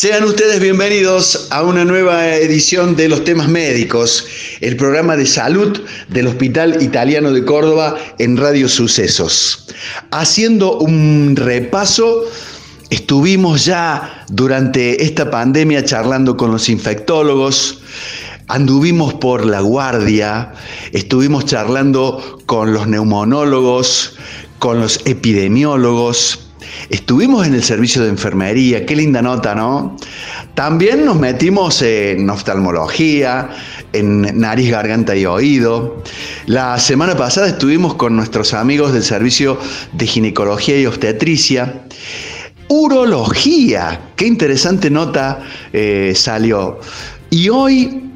Sean ustedes bienvenidos a una nueva edición de los temas médicos, el programa de salud del Hospital Italiano de Córdoba en Radio Sucesos. Haciendo un repaso, estuvimos ya durante esta pandemia charlando con los infectólogos, anduvimos por la guardia, estuvimos charlando con los neumonólogos, con los epidemiólogos, Estuvimos en el servicio de enfermería, qué linda nota, ¿no? También nos metimos en oftalmología, en nariz, garganta y oído. La semana pasada estuvimos con nuestros amigos del servicio de ginecología y obstetricia. Urología, qué interesante nota eh, salió. Y hoy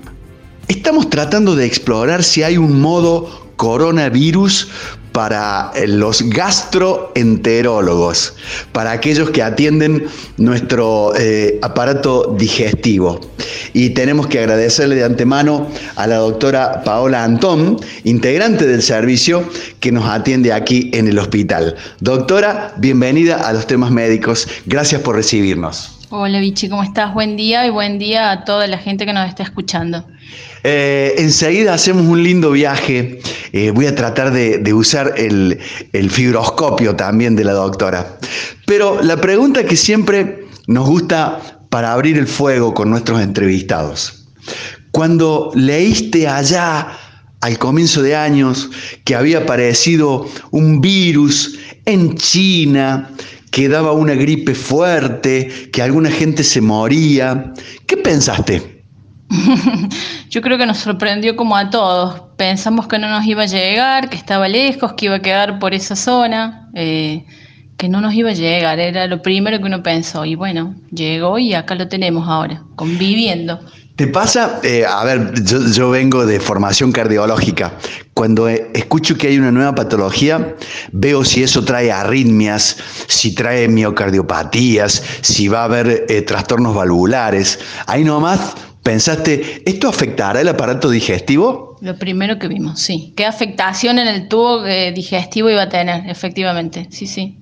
estamos tratando de explorar si hay un modo coronavirus para eh, los gastroenterólogos, para aquellos que atienden nuestro eh, aparato digestivo. Y tenemos que agradecerle de antemano a la doctora Paola Antón, integrante del servicio que nos atiende aquí en el hospital. Doctora, bienvenida a los temas médicos. Gracias por recibirnos. Hola Vichy, ¿cómo estás? Buen día y buen día a toda la gente que nos está escuchando. Eh, enseguida hacemos un lindo viaje. Eh, voy a tratar de, usar el, el, fibroscopio también de la doctora. Pero la pregunta que siempre nos gusta para abrir el fuego con nuestros entrevistados. Cuando leíste allá al comienzo de años que había aparecido un virus en China que daba una gripe fuerte, que alguna gente se moría. ¿Qué pensaste? Yo creo que nos sorprendió como a todos. Pensamos que no nos iba a llegar, que estaba lejos, que iba a quedar por esa zona, eh, que no nos iba a llegar. Era lo primero que uno pensó. Y bueno, llegó y acá lo tenemos ahora, conviviendo. ¿Te pasa? Eh, a ver, yo, vengo de formación cardiológica. Cuando eh, escucho que hay una nueva patología, veo si eso trae arritmias, si trae miocardiopatías, si va a haber trastornos valvulares. Ahí nomás pensaste, ¿esto afectará el aparato digestivo? Lo primero que vimos, sí. ¿Qué afectación en el tubo digestivo iba a tener? Efectivamente, sí, sí.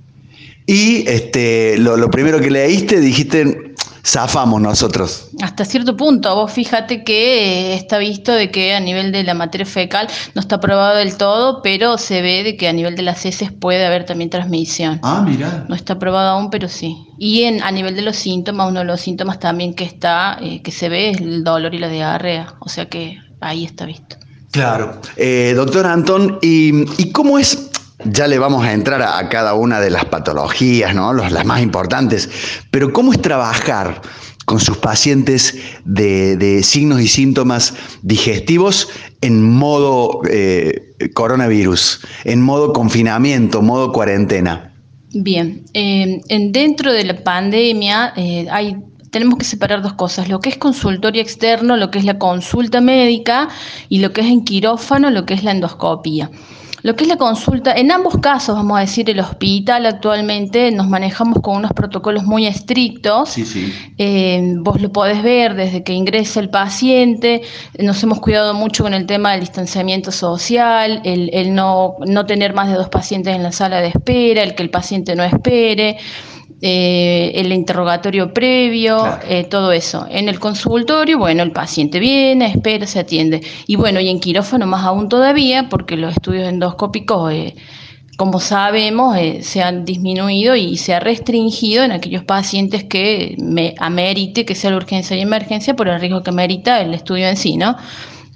Y este, lo, lo primero que leíste, dijiste, zafamos nosotros. Hasta cierto punto, vos fíjate que eh, está visto de que a nivel de la materia fecal no está probado del todo, pero se ve de que a nivel de las heces puede haber también transmisión. Ah, mira. No está probado aún, pero sí. Y en, a nivel de los síntomas, uno de los síntomas también que está, eh, que se ve es el dolor y la diarrea, o sea que ahí está visto. Claro. Eh, doctor Antón, ¿y, ¿y cómo es ya le vamos a entrar a, cada una de las patologías, ¿no? las más importantes. Pero ¿cómo es trabajar con sus pacientes de, signos y síntomas digestivos en modo eh, coronavirus, en modo confinamiento, modo cuarentena? Bien, en, dentro de la pandemia eh, hay tenemos que separar dos cosas, lo que es consultorio externo, lo que es la consulta médica, y lo que es en quirófano, lo que es la endoscopía. Lo que es la consulta, en ambos casos, vamos a decir, el hospital actualmente nos manejamos con unos protocolos muy estrictos. Sí, sí. Eh, vos lo podés ver desde que ingresa el paciente. Nos hemos cuidado mucho con el tema del distanciamiento social, el, no, no tener más de dos pacientes en la sala de espera, el que el paciente no espere. Eh, el interrogatorio previo, eh, todo eso. En el consultorio, bueno, el paciente viene, espera, se atiende. Y bueno, y en quirófano más aún todavía, porque los estudios endoscópicos, eh, como sabemos, se han disminuido y se ha restringido en aquellos pacientes que me amerite que sea la urgencia y emergencia por el riesgo que merita el estudio en sí, ¿no?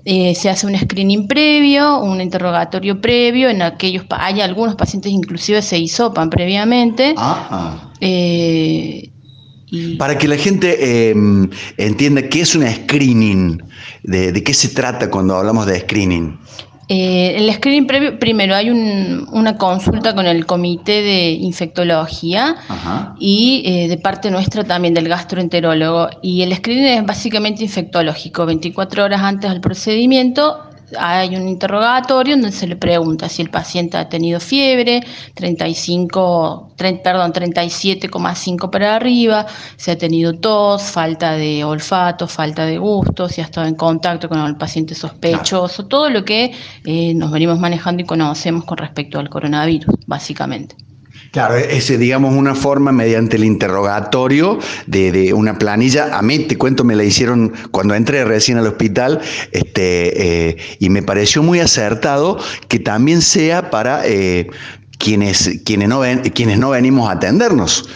Se hace un screening previo, un interrogatorio previo, en aquellos hay algunos pacientes inclusive se hisopan previamente. Eh, Para que la gente em, entienda qué es una screening, de, qué se trata cuando hablamos de screening. Eh, el screening previo, primero hay una consulta con el comité de infectología y eh, de parte nuestra también del gastroenterólogo. Y el screening es básicamente infectológico. 24 horas antes del procedimiento hay un interrogatorio donde se le pregunta si el paciente ha tenido fiebre, 35, perdón, 37,5 para arriba, si ha tenido tos, falta de olfato, falta de gusto, si ha estado en contacto con el paciente sospechoso, todo lo que eh, nos venimos manejando y conocemos con respecto al coronavirus, básicamente. Claro, es, digamos, una forma mediante el interrogatorio de, una planilla. A mí, te cuento, me la hicieron cuando entré recién al hospital este, eh, y me pareció muy acertado que también sea para eh, quienes, quienes, no quienes no venimos a atendernos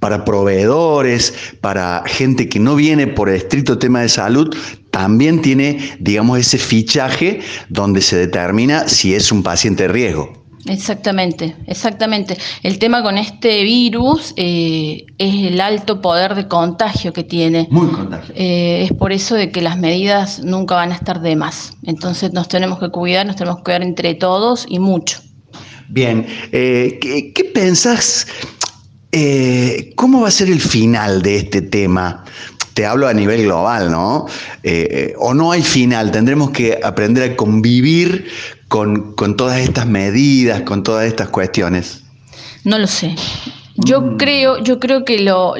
para proveedores, para gente que no viene por el estricto tema de salud, también tiene, digamos, ese fichaje donde se determina si es un paciente de riesgo. Exactamente, exactamente. El tema con este virus eh, es el alto poder de contagio que tiene. Muy contagio. Eh, es por eso de que las medidas nunca van a estar de más. Entonces nos tenemos que cuidar, nos tenemos que cuidar entre todos y mucho. Bien, eh, ¿qué, ¿qué, pensás? ¿Cómo va a ser el final de este tema? Te hablo a nivel global, ¿no? o no hay final, tendremos que aprender a convivir con, todas estas medidas, con todas estas cuestiones? No lo sé. Yo mm. creo, yo creo que lo,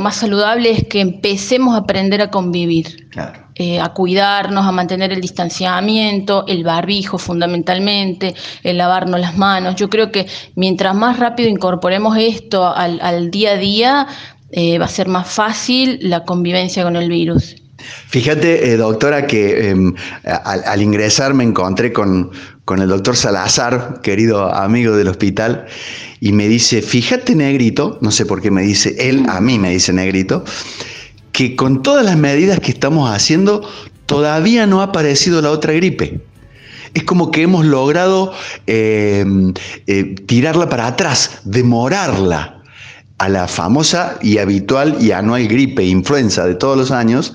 más saludable es que empecemos a aprender a convivir, eh, a cuidarnos, a mantener el distanciamiento, el barbijo fundamentalmente, el lavarnos las manos. Yo creo que mientras más rápido incorporemos esto al, día a día, eh, va a ser más fácil la convivencia con el virus. Fíjate, eh, doctora, que em, al, ingresar me encontré con, el doctor Salazar, querido amigo del hospital, y me dice, fíjate negrito, no sé por qué me dice, él a mí me dice negrito, que con todas las medidas que estamos haciendo, todavía no ha aparecido la otra gripe. Es como que hemos logrado em, eh, tirarla para atrás, demorarla a la famosa y habitual y anual gripe influenza de todos los años,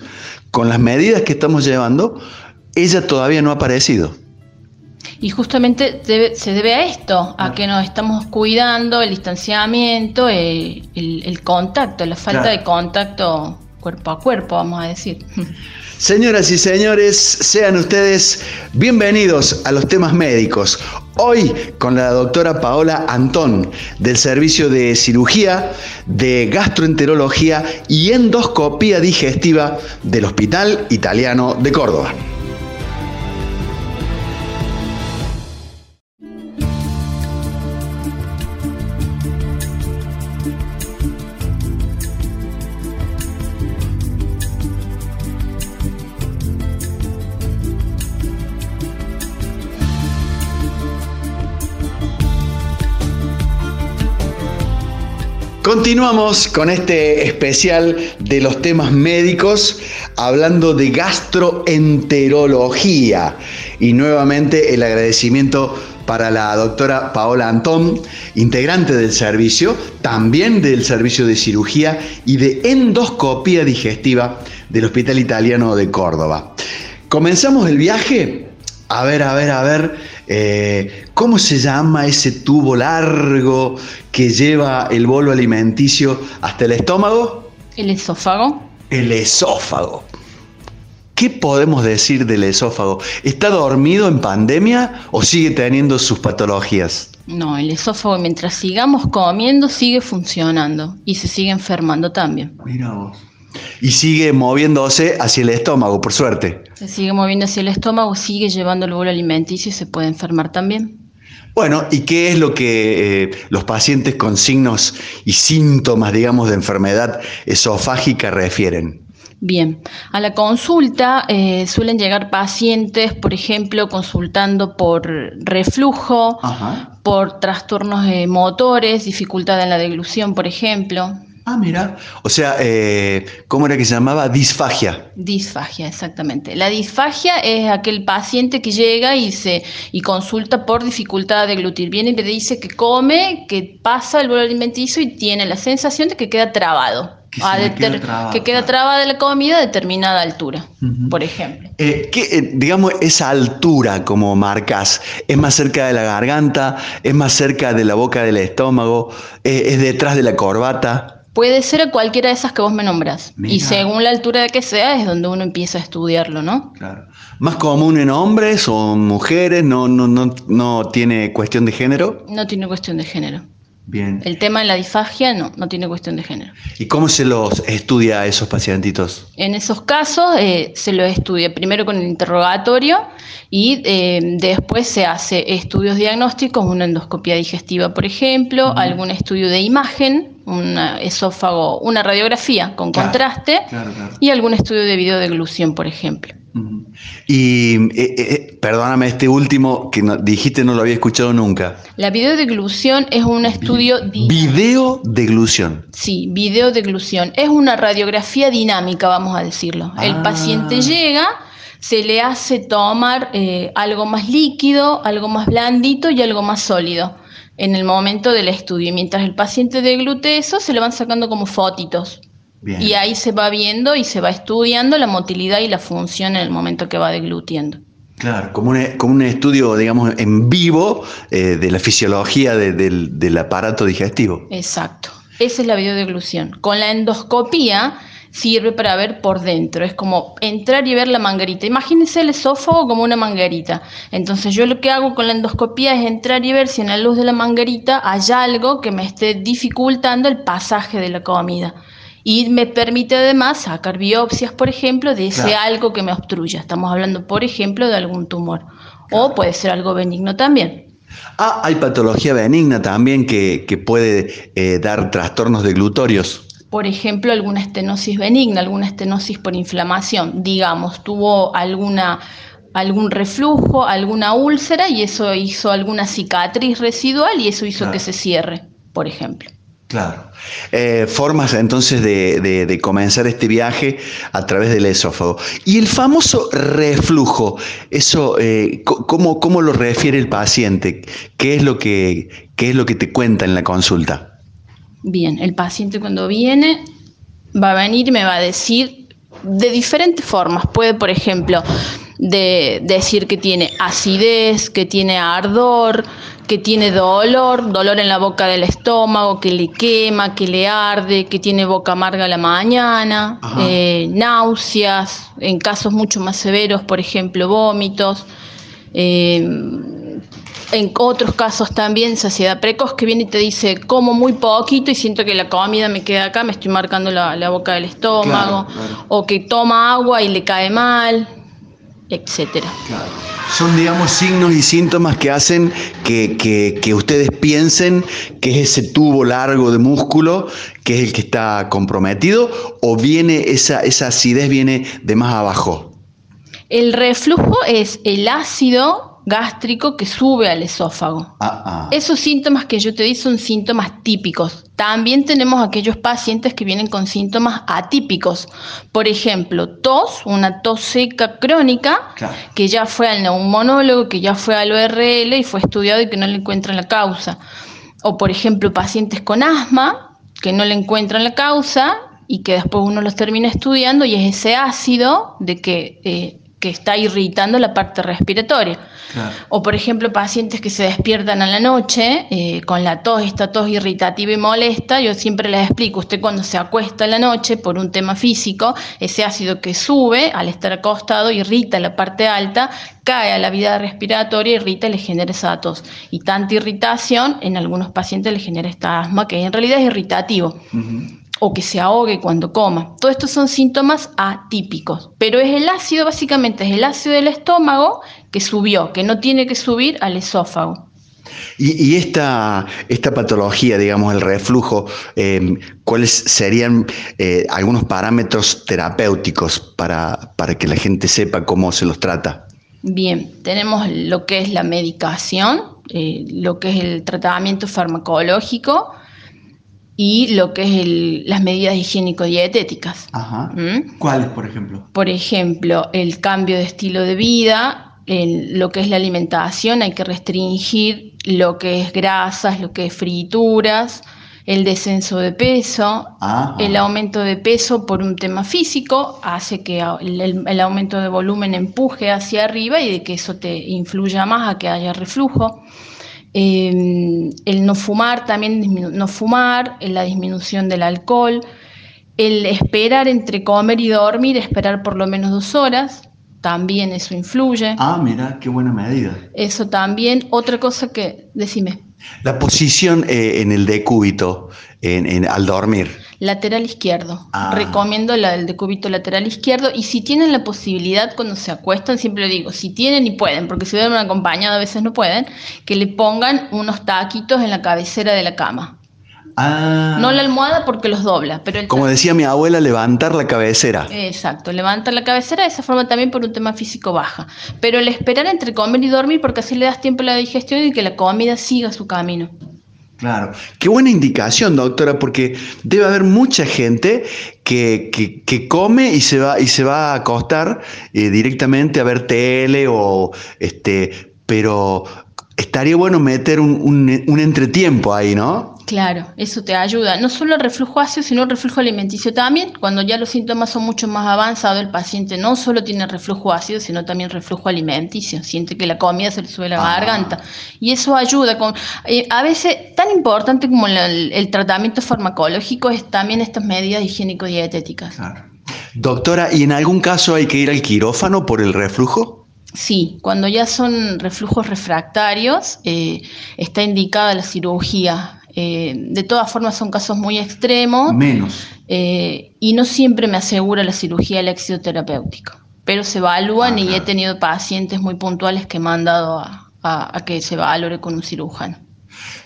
con las medidas que estamos llevando, ella todavía no ha aparecido. Y justamente se debe a esto, a que nos estamos cuidando, el distanciamiento, el, contacto, la falta de contacto cuerpo a cuerpo, vamos a decir. Señoras y señores, sean ustedes bienvenidos a los temas médicos. Hoy con la doctora Paola Antón del Servicio de Cirugía, de Gastroenterología y Endoscopía Digestiva del Hospital Italiano de Córdoba. Continuamos con este especial de los temas médicos hablando de gastroenterología y nuevamente el agradecimiento para la doctora Paola Antón, integrante del servicio, también del servicio de cirugía y de endoscopía digestiva del Hospital Italiano de Córdoba. Comenzamos el viaje. A ver, a ver, a ver, eh, ¿cómo se llama ese tubo largo que lleva el bolo alimenticio hasta el estómago? El esófago. El esófago. ¿Qué podemos decir del esófago? ¿Está dormido en pandemia o sigue teniendo sus patologías? No, el esófago mientras sigamos comiendo sigue funcionando y se sigue enfermando también. Mira vos. Y sigue moviéndose hacia el estómago, por suerte. Se sigue moviendo hacia el estómago, sigue llevando el bolo alimenticio y se puede enfermar también. Bueno, ¿y qué es lo que eh, los pacientes con signos y síntomas, digamos, de enfermedad esofágica refieren? Bien, a la consulta eh, suelen llegar pacientes, por ejemplo, consultando por reflujo, por trastornos motores, dificultad en la deglución, por ejemplo. Ah, mira. O sea, eh, ¿cómo era que se llamaba? Disfagia. Disfagia, exactamente. La disfagia es aquel paciente que llega y se y consulta por dificultad de glutir. Viene y le dice que come, que pasa el bolo alimenticio y tiene la sensación de que queda trabado. Que, queda trabada la comida a determinada altura, por ejemplo. Eh, eh, digamos, esa altura, como marcas, es más cerca de la garganta, es más cerca de la boca del estómago, es detrás de la corbata. Puede ser cualquiera de esas que vos me nombras. Y según la altura de que sea, es donde uno empieza a estudiarlo, ¿no? Claro. ¿Más común en hombres o mujeres? ¿No, no, no, no tiene cuestión de género? No tiene cuestión de género. Bien. El tema de la disfagia no, no tiene cuestión de género. ¿Y cómo se los estudia a esos pacientitos? En esos casos eh, se los estudia primero con el interrogatorio y eh, después se hace estudios diagnósticos, una endoscopia digestiva, por ejemplo, algún estudio de imagen, un esófago, una radiografía con Claro, contraste claro, claro. y algún estudio de videodeglución, por ejemplo. Y eh, eh, perdóname, este último que no- dijiste no lo había escuchado nunca. La videodeglución es un estudio di- Video deglución. Sí, videodeglución. Es una radiografía dinámica, vamos a decirlo. Ah. El paciente llega, se le hace tomar eh, algo más líquido, algo más blandito y algo más sólido en el momento del estudio. Y mientras el paciente deglute eso, se le van sacando como fotitos. Bien. Y ahí se va viendo y se va estudiando la motilidad y la función en el momento que va deglutiendo. Claro, como un, como un estudio, digamos, en vivo eh, de la fisiología de- del, del aparato digestivo. Exacto. Esa es la videodeglución. Con la endoscopía sirve para ver por dentro. Es como entrar y ver la manguerita. Imagínense el esófago como una manguerita. Entonces yo lo que hago con la endoscopía es entrar y ver si en la luz de la manguerita hay algo que me esté dificultando el pasaje de la comida. Y me permite además sacar biopsias, por ejemplo, de ese Claro. algo que me obstruya. Estamos hablando, por ejemplo, de algún tumor. O puede ser algo benigno también. Ah, hay patología benigna también que, que puede eh, dar trastornos deglutorios. Por ejemplo, alguna estenosis benigna, alguna estenosis por inflamación, digamos, tuvo alguna algún reflujo, alguna úlcera y eso hizo alguna cicatriz residual y eso hizo Claro. que se cierre, por ejemplo. Claro. Eh, formas entonces de, de- de comenzar este viaje a través del esófago. Y el famoso reflujo, eso, eh, ¿cómo, ¿cómo lo refiere el paciente? ¿Qué es, lo que, ¿Qué es lo que te cuenta en la consulta? Bien, el paciente cuando viene va a venir y me va a decir de diferentes formas. Puede, por ejemplo, de decir que tiene acidez, que tiene ardor, que tiene dolor, dolor en la boca del estómago, que le quema, que le arde, que tiene boca amarga a la mañana, eh, náuseas, en casos mucho más severos, por ejemplo, vómitos. eh, en otros casos también saciedad precoz que viene y te dice como muy poquito y siento que la comida me queda acá, me estoy marcando la, la boca del estómago, Claro, claro. o que toma agua y le cae mal, etcétera. Son, digamos, signos y síntomas que hacen que, que- que ustedes piensen que es ese tubo largo de músculo que es el que está comprometido o viene esa, esa acidez viene de más abajo. El reflujo es el ácido gástrico que sube al esófago. Ah, ah. Esos síntomas que yo te di son síntomas típicos. También tenemos aquellos pacientes que vienen con síntomas atípicos. Por ejemplo, tos, una tos seca crónica, Claro. que ya fue al neumonólogo, que ya fue al ORL y fue estudiado y que no le encuentran la causa. O por ejemplo, pacientes con asma, que no le encuentran la causa y que después uno los termina estudiando y es ese ácido de que, eh, que está irritando la parte respiratoria. Claro. O por ejemplo, pacientes que se despiertan a la noche eh, con la tos, esta tos irritativa y molesta, yo siempre les explico, usted cuando se acuesta a la noche por un tema físico, ese ácido que sube al estar acostado irrita la parte alta, cae a la vida respiratoria, irrita y le genera esa tos. Y tanta irritación en algunos pacientes le genera esta asma que en realidad es irritativo o que se ahogue cuando coma. Todos estos son síntomas atípicos, pero es el ácido, básicamente es el ácido del estómago que subió, que no tiene que subir al esófago. Y, y esta, esta patología, digamos, el reflujo, eh, ¿cuáles serían eh, algunos parámetros terapéuticos para, para que la gente sepa cómo se los trata? Bien, tenemos lo que es la medicación, eh, lo que es el tratamiento farmacológico y lo que es el- las medidas higiénico-dietéticas. Ajá. ¿Mm? ¿Cuáles, por ejemplo? Por ejemplo, el cambio de estilo de vida, el- lo que es la alimentación, hay que restringir lo que es grasas, lo que es frituras, el descenso de peso, Ajá. el aumento de peso por un tema físico hace que el- el aumento de volumen empuje hacia arriba y de que eso te influya más a que haya reflujo. Eh, el no fumar, también no fumar, eh, la disminución del alcohol, el esperar entre comer y dormir, esperar por lo menos dos horas, también eso influye. Ah, mira, qué buena medida. Eso también, otra cosa que, decime. La posición eh, en el decúbito en, al dormir. Lateral izquierdo. Ah. Recomiendo la del decúbito lateral izquierdo. Y si tienen la posibilidad cuando se acuestan, siempre lo digo, si tienen y pueden, porque si duermen acompañado a veces no pueden, que le pongan unos taquitos en la cabecera de la cama. Ah. No la almohada porque los dobla, pero Como decía mi abuela, levantar la cabecera. Exacto, levantar la cabecera de esa forma también por un tema físico baja. Pero el esperar entre comer y dormir porque así le das tiempo a la digestión y que la comida siga su camino. Claro, qué buena indicación, doctora, porque debe haber mucha gente que, que, come y se va y se va a acostar eh, directamente a ver tele o este, pero estaría bueno meter un, un entretiempo ahí, ¿no? Claro, eso te ayuda. No solo el reflujo ácido, sino el reflujo alimenticio también. Cuando ya los síntomas son mucho más avanzados, el paciente no solo tiene reflujo ácido, sino también reflujo alimenticio. Siente que la comida se le sube a la ah. garganta. Y eso ayuda. Con, eh, a veces, tan importante como el, tratamiento farmacológico es también estas medidas higiénico-dietéticas. Doctora, ¿y en algún caso hay que ir al quirófano por el reflujo? Sí, cuando ya son reflujos refractarios, eh, está indicada la cirugía eh, de todas formas son casos muy extremos. Menos. Eh, y no siempre me asegura la cirugía el éxito terapéutico. Pero se evalúan y he tenido pacientes muy puntuales que me han dado a, que se valore con un cirujano.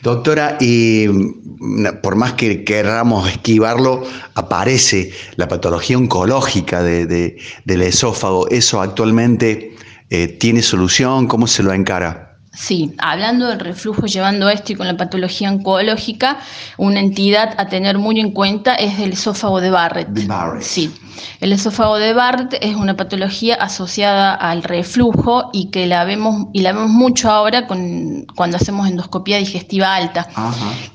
Doctora, y mm, por más que queramos esquivarlo, aparece la patología oncológica del esófago. ¿Eso actualmente eh, tiene solución? ¿Cómo se lo encara? Sí, hablando del reflujo, llevando esto y con la patología oncológica, una entidad a tener muy en cuenta es el esófago de Barrett. De Barrett. Sí, el esófago de Barrett es una patología asociada al reflujo y que la vemos y la vemos mucho ahora con, cuando hacemos endoscopía digestiva alta.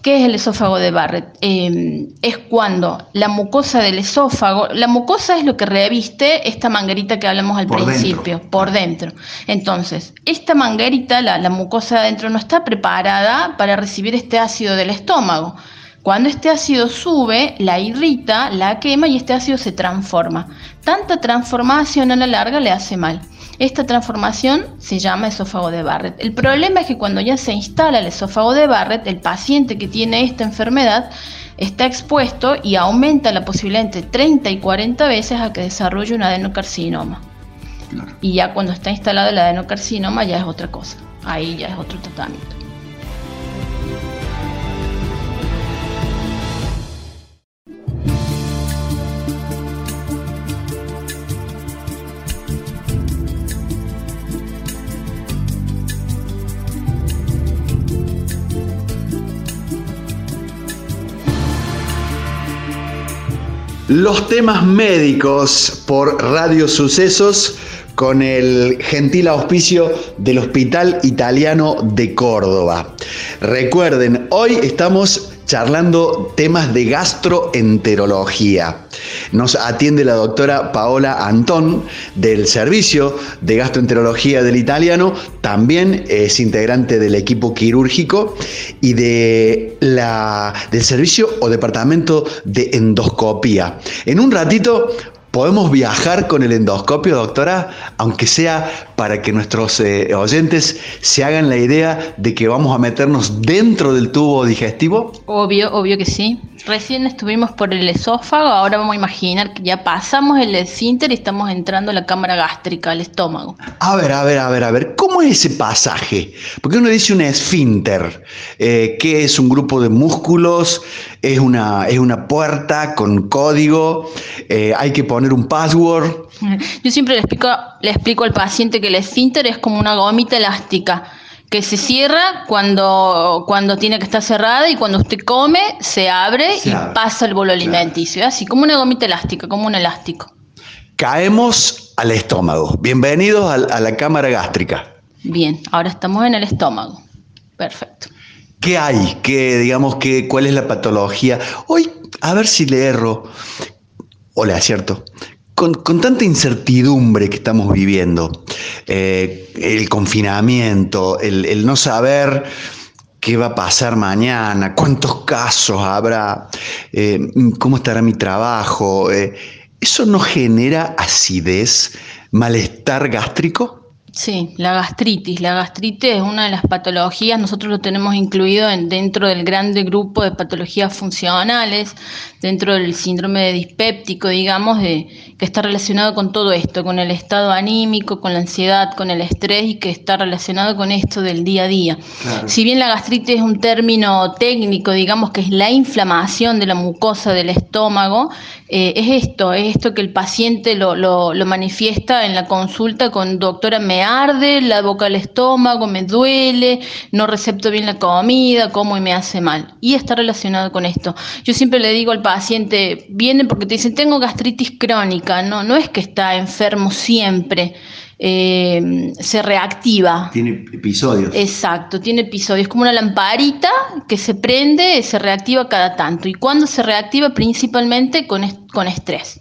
¿Qué es el esófago de Barrett? Em, es cuando la mucosa del esófago, la mucosa es lo que reviste esta manguerita que hablamos al principio, por dentro. Entonces, esta manguerita, la, la mucosa de adentro no está preparada para recibir este ácido del estómago. Cuando este ácido sube, la irrita, la quema y este ácido se transforma. Tanta transformación a la larga le hace mal. Esta transformación se llama esófago de Barrett. El problema es que cuando ya se instala el esófago de Barrett, el paciente que tiene esta enfermedad está expuesto y aumenta la posibilidad entre 30 y 40 veces a que desarrolle un adenocarcinoma. Y ya cuando está instalado el adenocarcinoma ya es otra cosa. Ahí ya es otro tratamiento. Los temas médicos por Radio Sucesos con el gentil auspicio del Hospital Italiano de Córdoba. Recuerden, hoy estamos charlando temas de gastroenterología. Nos atiende la doctora Paola Antón del Servicio de Gastroenterología del Italiano, también es integrante del equipo quirúrgico y de la, del Servicio o Departamento de Endoscopía. En un ratito ¿Podemos viajar con el endoscopio, doctora? Aunque sea para que nuestros eh, oyentes se hagan la idea de que vamos a meternos dentro del tubo digestivo. Obvio, obvio que sí. Recién estuvimos por el esófago, ahora vamos a imaginar que ya pasamos el esfínter y estamos entrando a la cámara gástrica, al estómago. A ver, a ver, a ver, a ver, ¿cómo es ese pasaje? Porque uno dice un esfínter, eh, que es un grupo de músculos, es una, es una puerta con código, eh, hay que poner un password. Yo siempre le explico, le explico al paciente que el esfínter es como una gomita elástica que se cierra cuando, cuando tiene que estar cerrada y cuando usted come se abre y pasa el bolo alimenticio, así como una gomita elástica, como un elástico. Caemos al estómago. Bienvenidos a, la cámara gástrica. Bien, ahora estamos en el estómago. Perfecto. ¿Qué hay? ¿Qué, digamos, que, cuál es la patología? Hoy, a ver si le erro, o le acierto con, tanta incertidumbre que estamos viviendo, eh, el confinamiento, el, no saber qué va a pasar mañana, cuántos casos habrá, eh, cómo estará mi trabajo, eh, ¿eso no genera acidez, malestar gástrico? Sí, la gastritis. La gastritis es una de las patologías, nosotros lo tenemos incluido en, dentro del grande grupo de patologías funcionales, dentro del síndrome de dispéptico, digamos, de, que está relacionado con todo esto, con el estado anímico, con la ansiedad, con el estrés y que está relacionado con esto del día a día. Si bien la gastritis es un término técnico, digamos que es la inflamación de la mucosa del estómago, eh, es esto, es esto que el paciente lo, lo, lo manifiesta en la consulta con doctora me arde, la boca del estómago, me duele, no recepto bien la comida, como y me hace mal. Y está relacionado con esto. Yo siempre le digo al paciente, viene porque te dicen, tengo gastritis crónica, no, no es que está enfermo siempre. Eh, se reactiva. Tiene episodios. Exacto, tiene episodios. Es como una lamparita que se prende, se reactiva cada tanto. ¿Y cuando se reactiva? Principalmente con, con estrés.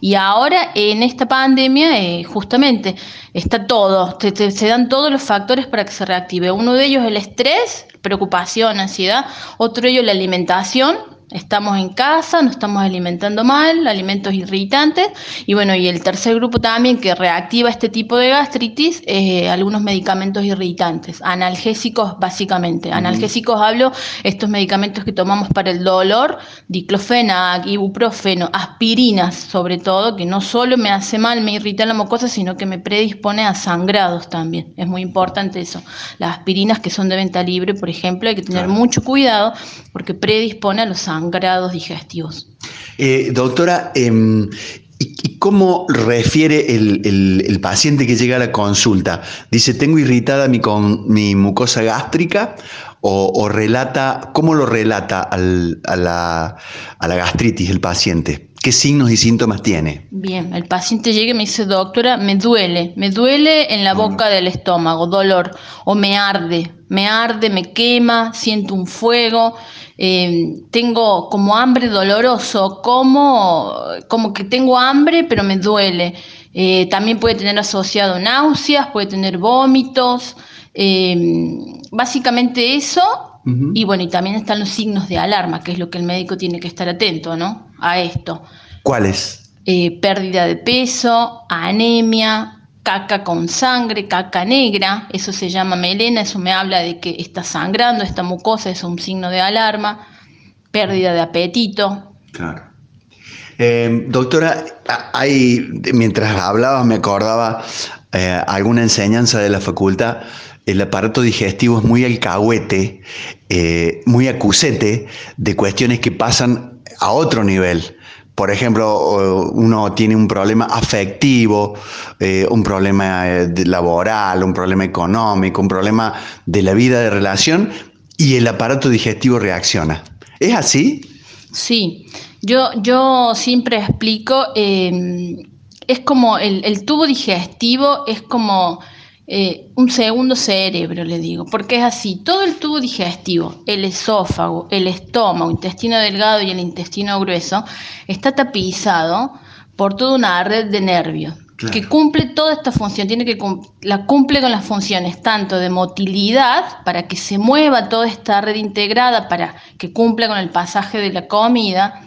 Y ahora en esta pandemia, eh, justamente, está todo, se dan todos los factores para que se reactive. Uno de ellos es el estrés, preocupación, ansiedad. Otro de ellos la alimentación, Estamos en casa, nos estamos alimentando mal, alimentos irritantes. Y bueno, y el tercer grupo también que reactiva este tipo de gastritis, eh, algunos medicamentos irritantes, analgésicos básicamente. Analgésicos hablo, estos medicamentos que tomamos para el dolor, diclofenac, ibuprofeno, aspirinas sobre todo, que no solo me hace mal, me irrita la mucosa, sino que me predispone a sangrados también. Es muy importante eso. Las aspirinas que son de venta libre, por ejemplo, hay que tener mucho cuidado porque predispone a los sangrados grados digestivos. Eh, doctora, em, ¿y cómo refiere el, paciente que llega a la consulta? Dice, tengo irritada mi, con, mi mucosa gástrica o, relata, ¿cómo lo relata a, la, a la gastritis el paciente? ¿Qué signos y síntomas tiene? Bien, el paciente llega y me dice, doctora, me duele, me duele en la boca del estómago, dolor, o me arde, me arde, me quema, siento un fuego, eh, tengo como hambre doloroso, como, como que tengo hambre pero me duele. Eh, también puede tener asociado náuseas, puede tener vómitos, eh, básicamente eso. Y bueno, y también están los signos de alarma, que es lo que el médico tiene que estar atento, ¿no? A esto. ¿Cuáles? pérdida de peso, anemia, caca con sangre, caca negra, eso se llama melena, eso me habla de que está sangrando, esta mucosa es un signo de alarma, pérdida de apetito. Claro. Eh, doctora, hay, mientras hablabas me acordaba eh, alguna enseñanza de la facultad. El aparato digestivo es muy alcahuete, eh, muy acusete de cuestiones que pasan a otro nivel por ejemplo, uno tiene un problema afectivo, eh, un problema eh, laboral, un problema económico, un problema de la vida de relación y el aparato digestivo reacciona. ¿Es así? Sí, yo, yo siempre explico, eh, es como el tubo digestivo, es como eh, un segundo cerebro, le digo, porque es así, todo el tubo digestivo, el esófago, el estómago, intestino delgado y el intestino grueso, está tapizado por toda una red de nervios. que cumple toda esta función, tiene que la cumple con las funciones tanto de motilidad para que se mueva toda esta red integrada para que cumpla con el pasaje de la comida,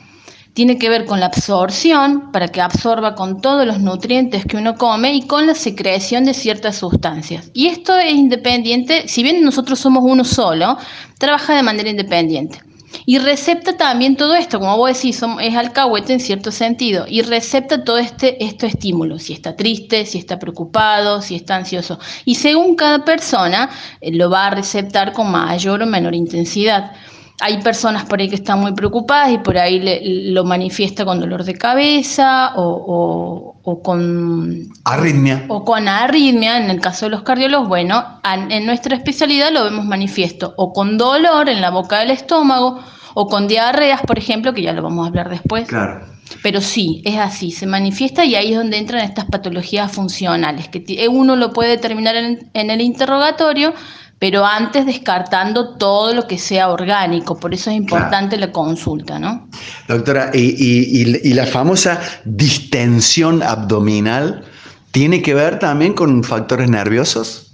tiene que ver con la absorción, para que absorba con todos los nutrientes que uno come y con la secreción de ciertas sustancias. Y esto es independiente, si bien nosotros somos uno solo, trabaja de manera independiente. Y recepta también todo esto, como vos decís, es alcahuete en cierto sentido, y recepta todo este, estos estímulos, si está triste, si está preocupado, si está ansioso. Y según cada persona, eh, lo va a receptar con mayor o menor intensidad hay personas por ahí que están muy preocupadas y por ahí lo manifiesta con dolor de cabeza o, con arritmia. O con arritmia, en el caso de los cardiólogos, bueno, en nuestra especialidad lo vemos manifiesto o con dolor en la boca del estómago o con diarreas, por ejemplo, que ya lo vamos a hablar después. Claro. Pero sí, es así, se manifiesta y ahí es donde entran estas patologías funcionales, que uno lo puede determinar en el interrogatorio, pero antes descartando todo lo que sea orgánico, por eso es importante la consulta, ¿no? Doctora, y, la famosa distensión abdominal tiene que ver también con factores nerviosos?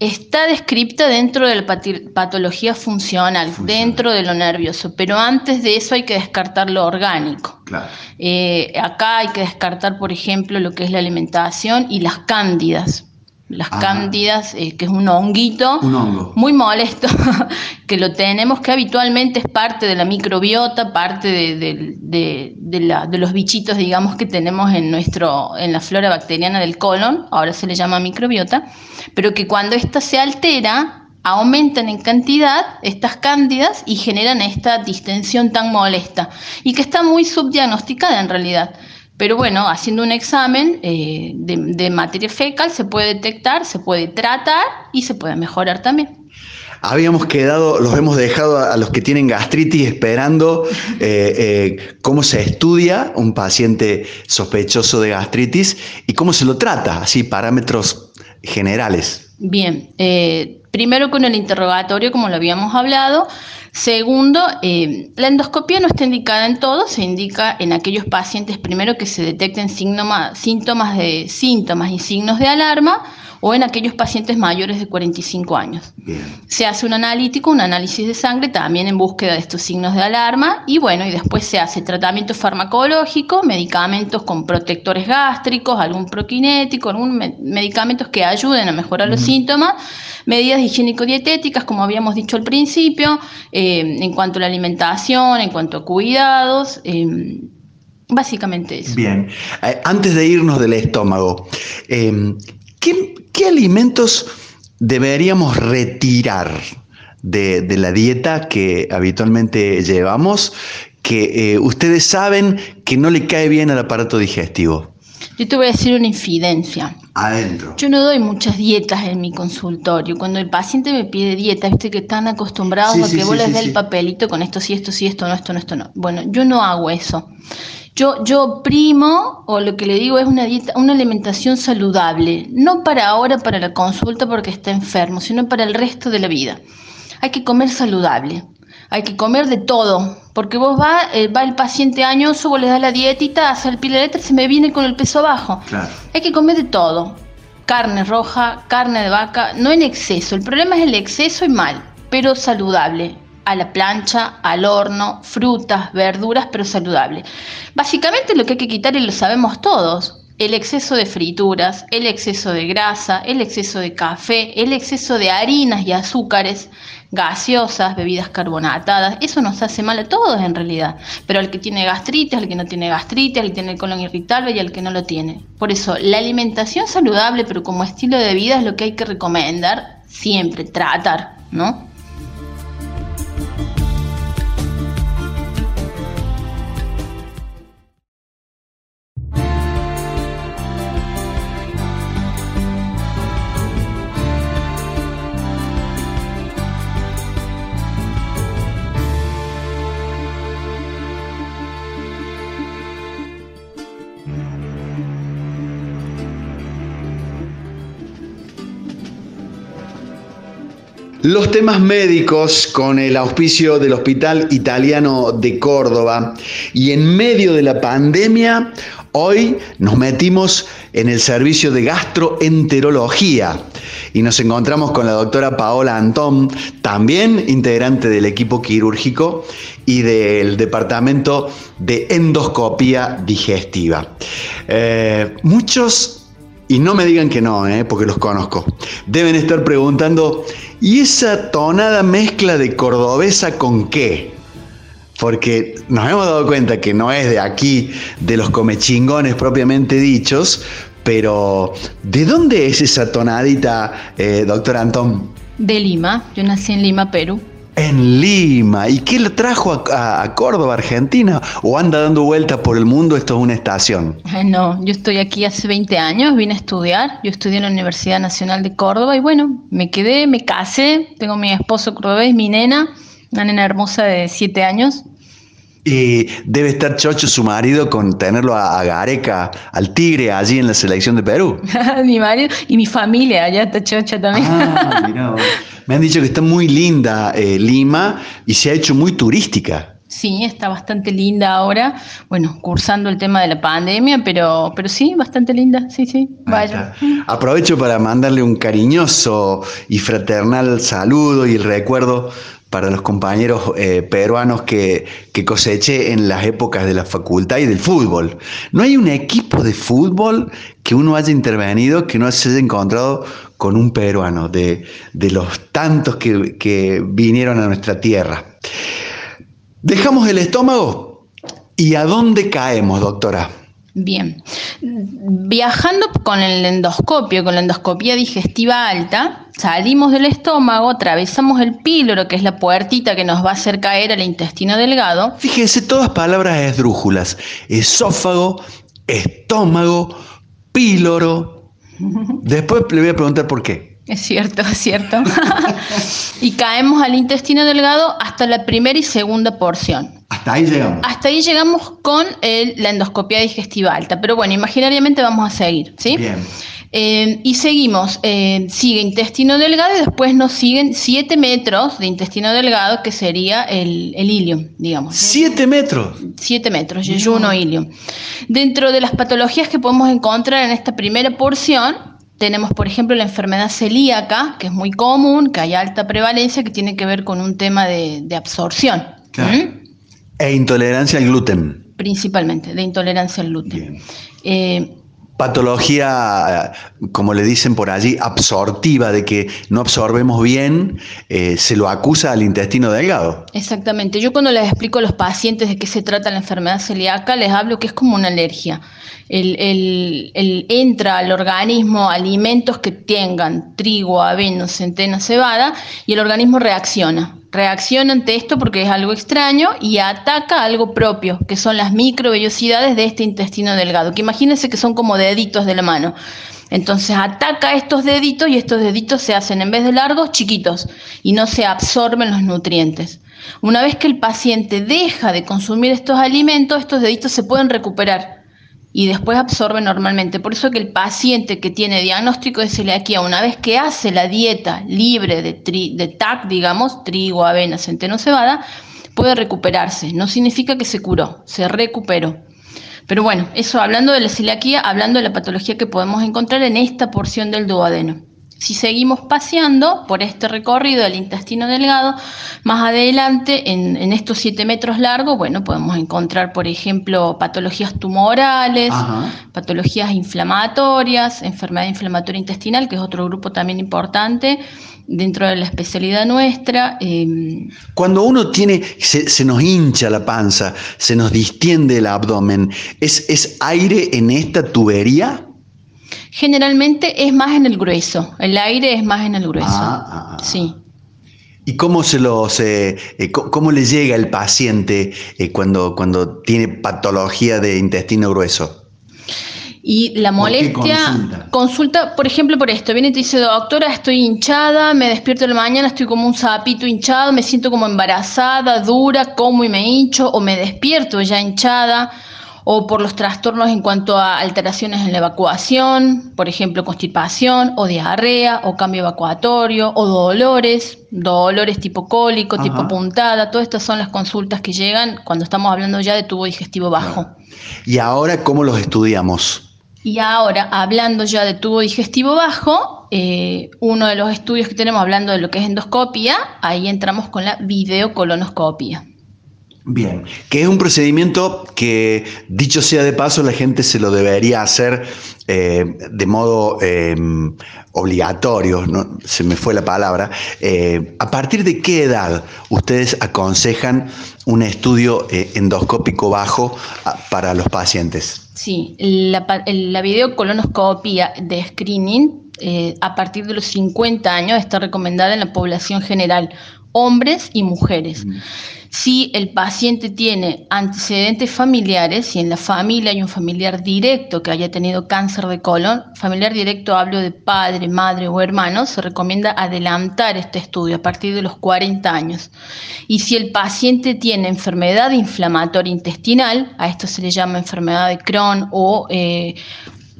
Está descripta dentro de la patología funcional, dentro de lo nervioso, pero antes de eso hay que descartar lo orgánico. Claro. Eh, acá hay que descartar, por ejemplo, lo que es la alimentación y las cándidas las cándidas, eh, que es un honguito muy molesto, que lo tenemos, que habitualmente es parte de la microbiota, parte de, los bichitos, digamos, que tenemos en, nuestro, en la flora bacteriana del colon, ahora se le llama microbiota, pero que cuando ésta se altera, aumentan en cantidad estas cándidas y generan esta distensión tan molesta y que está muy subdiagnosticada en realidad. Pero bueno, haciendo un examen eh, de, materia fecal se puede detectar, se puede tratar y se puede mejorar también. Habíamos quedado, los hemos dejado a, los que tienen gastritis esperando eh, eh, cómo se estudia un paciente sospechoso de gastritis y cómo se lo trata, así parámetros generales. Bien, primero con el interrogatorio, como lo habíamos hablado, Segundo, eh, la endoscopia no está indicada en todo, se indica en aquellos pacientes primero que se detecten síntomas, de, síntomas y signos de alarma o en aquellos pacientes mayores de 45 años. Se hace un analítico, un análisis de sangre también en búsqueda de estos signos de alarma y bueno, y después se hace tratamiento farmacológico, medicamentos con protectores gástricos, algún proquinético, algún medicamentos que ayuden a mejorar los síntomas, medidas higiénico-dietéticas, como habíamos dicho al principio, eh, en cuanto a la alimentación, en cuanto a cuidados. Eh, básicamente eso. Bien, eh, antes de irnos del estómago, ¿Qué, alimentos deberíamos retirar de, la dieta que habitualmente llevamos que eh, ustedes saben que no le cae bien al aparato digestivo? Yo te voy a decir una infidencia. Adentro. Yo no doy muchas dietas en mi consultorio. Cuando el paciente me pide dieta, viste que están acostumbrados a que vos les dé el papelito con esto sí, esto sí, esto no, esto no, esto no. Bueno, yo no hago eso. Yo, yo primo, o lo que le digo es una dieta, una alimentación saludable, no para ahora, para la consulta porque está enfermo, sino para el resto de la vida. Hay que comer saludable, hay que comer de todo, porque vos va, eh, va el paciente añoso, vos le das la dietita, hace el piletro, se me viene con el peso bajo. Hay que comer de todo, carne roja, carne de vaca, no en exceso. El problema es el exceso y mal, pero saludable a la plancha, al horno, frutas, verduras, pero saludable. Básicamente lo que hay que quitar, y lo sabemos todos, el exceso de frituras, el exceso de grasa, el exceso de café, el exceso de harinas y azúcares, gaseosas, bebidas carbonatadas, eso nos hace mal a todos en realidad, pero al que tiene gastritis, al que no tiene gastritis, al que tiene el colon irritable y al que no lo tiene. Por eso, la alimentación saludable, pero como estilo de vida es lo que hay que recomendar siempre, tratar, ¿no? Los temas médicos con el auspicio del Hospital Italiano de Córdoba y en medio de la pandemia, hoy nos metimos en el servicio de gastroenterología y nos encontramos con la doctora Paola Antón, también integrante del equipo quirúrgico y del departamento de endoscopía digestiva. Eh, muchos y no me digan que no, ¿eh? porque los conozco. Deben estar preguntando, ¿y esa tonada mezcla de cordobesa con qué? Porque nos hemos dado cuenta que no es de aquí, de los comechingones propiamente dichos, pero ¿de dónde es esa tonadita, eh, doctor Antón? De Lima, yo nací en Lima, Perú. En Lima. ¿Y qué le trajo a, Córdoba, Argentina? ¿O anda dando vueltas por el mundo? Esto es una estación. No, yo estoy aquí hace 20 años, vine a estudiar. Yo estudié en la Universidad Nacional de Córdoba y bueno, me quedé, me casé. Tengo mi esposo cordobés, mi nena, una nena hermosa de 7 años. Y debe estar chocho su marido con tenerlo a, Gareca, al tigre, allí en la selección de Perú. mi marido y mi familia, allá está chocha también. Ah, Me han dicho que está muy linda eh, Lima y se ha hecho muy turística. Sí, está bastante linda ahora. Bueno, cursando el tema de la pandemia, pero, pero sí, bastante linda. Sí, sí, vaya. Aprovecho para mandarle un cariñoso y fraternal saludo y el recuerdo para los compañeros eh, peruanos que, que coseché en las épocas de la facultad y del fútbol. ¿No hay un equipo de fútbol que uno haya intervenido que no se haya encontrado con un peruano de, de los tantos que, que vinieron a nuestra tierra? Dejamos el estómago y ¿a dónde caemos, doctora? Bien, viajando con el endoscopio, con la endoscopía digestiva alta, salimos del estómago, atravesamos el píloro, que es la puertita que nos va a hacer caer al intestino delgado. Fíjense, todas palabras esdrújulas, esófago, estómago, píloro. Después le voy a preguntar por qué. Es cierto, es cierto. y caemos al intestino delgado hasta la primera y segunda porción. Hasta ahí llegamos. Hasta ahí llegamos con el- la endoscopia digestiva alta. Pero bueno, imaginariamente vamos a seguir, ¿sí? Bien. Eh, y seguimos, eh, sigue intestino delgado y después nos siguen 7 metros de intestino delgado, que sería el, el ilium, digamos. Siete metros. 7 metros, yeyuno ilium. Dentro de las patologías que podemos encontrar en esta primera porción, tenemos, por ejemplo, la enfermedad celíaca, que es muy común, que hay alta prevalencia, que tiene que ver con un tema de, de absorción. Claro. ¿Mm? E intolerancia al gluten. Principalmente, de intolerancia al gluten. Eh, Patología, eh, como le dicen por allí, absortiva, de que no absorbemos bien, eh, se lo acusa al intestino delgado. Exactamente. Yo cuando les explico a los pacientes de qué se trata la enfermedad celíaca, les hablo que es como una alergia. El, el- entra al organismo alimentos que tengan trigo, avena, centeno, cebada y el organismo reacciona. Reacciona ante esto porque es algo extraño y ataca algo propio, que son las microvellosidades de este intestino delgado, que imagínense que son como deditos de la mano. Entonces ataca estos deditos y estos deditos se hacen en vez de largos, chiquitos y no se absorben los nutrientes. Una vez que el paciente deja de consumir estos alimentos, estos deditos se pueden recuperar y después absorbe normalmente. Por eso que el paciente que tiene diagnóstico de celiaquía, una vez que hace la dieta libre de, de TAC, digamos, trigo, avena, centeno, cebada, puede recuperarse. No significa que se curó, se recuperó. Pero bueno, eso hablando de la celiaquía, hablando de la patología que podemos encontrar en esta porción del duodeno. Si seguimos paseando por este recorrido del intestino delgado, más adelante, en, en estos 7 metros largos, bueno, podemos encontrar, por ejemplo, patologías tumorales, Ajá. patologías inflamatorias, enfermedad inflamatoria intestinal, que es otro grupo también importante dentro de la especialidad nuestra. eh, Cuando uno tiene, se, se nos hincha la panza, se nos distiende el abdomen, ¿es, es aire en esta tubería? Generalmente es más en el grueso, el aire es más en el grueso. Ah, ah, ah. Sí. ¿Y cómo se los, eh, eh, cómo le llega el paciente eh, cuando, cuando tiene patología de intestino grueso? Y la ¿Por qué molestia, consulta? consulta, por ejemplo, por esto, viene y te dice, doctora, estoy hinchada, me despierto en la mañana, estoy como un sapito hinchado, me siento como embarazada, dura, como y me hincho, o me despierto ya hinchada, o por los trastornos en cuanto a alteraciones en la evacuación, por ejemplo, constipación, o diarrea, o cambio evacuatorio, o dolores, dolores tipo cólico, tipo puntada, todas estas son las consultas que llegan cuando estamos hablando ya de tubo digestivo bajo. ¿Y ahora cómo los estudiamos? Y ahora, hablando ya de tubo digestivo bajo, eh, uno de los estudios que tenemos hablando de lo que es endoscopia, ahí entramos con la videocolonoscopia. Bien, que es un procedimiento que, dicho sea de paso, la gente se lo debería hacer eh, de modo eh, obligatorio, ¿no? se me fue la palabra. Eh, ¿A partir de qué edad ustedes aconsejan un estudio eh, endoscópico bajo ah, para los pacientes? Sí, la, la videocolonoscopia de screening a partir de los 50 años está recomendada en la población general, hombres y mujeres. Si el paciente tiene antecedentes familiares, si en la familia hay un familiar directo que haya tenido cáncer de colon, familiar directo hablo de padre, madre o hermano, se recomienda adelantar este estudio a partir de los 40 años. Y si el paciente tiene enfermedad inflamatoria intestinal, a esto se le llama enfermedad de Crohn o eh,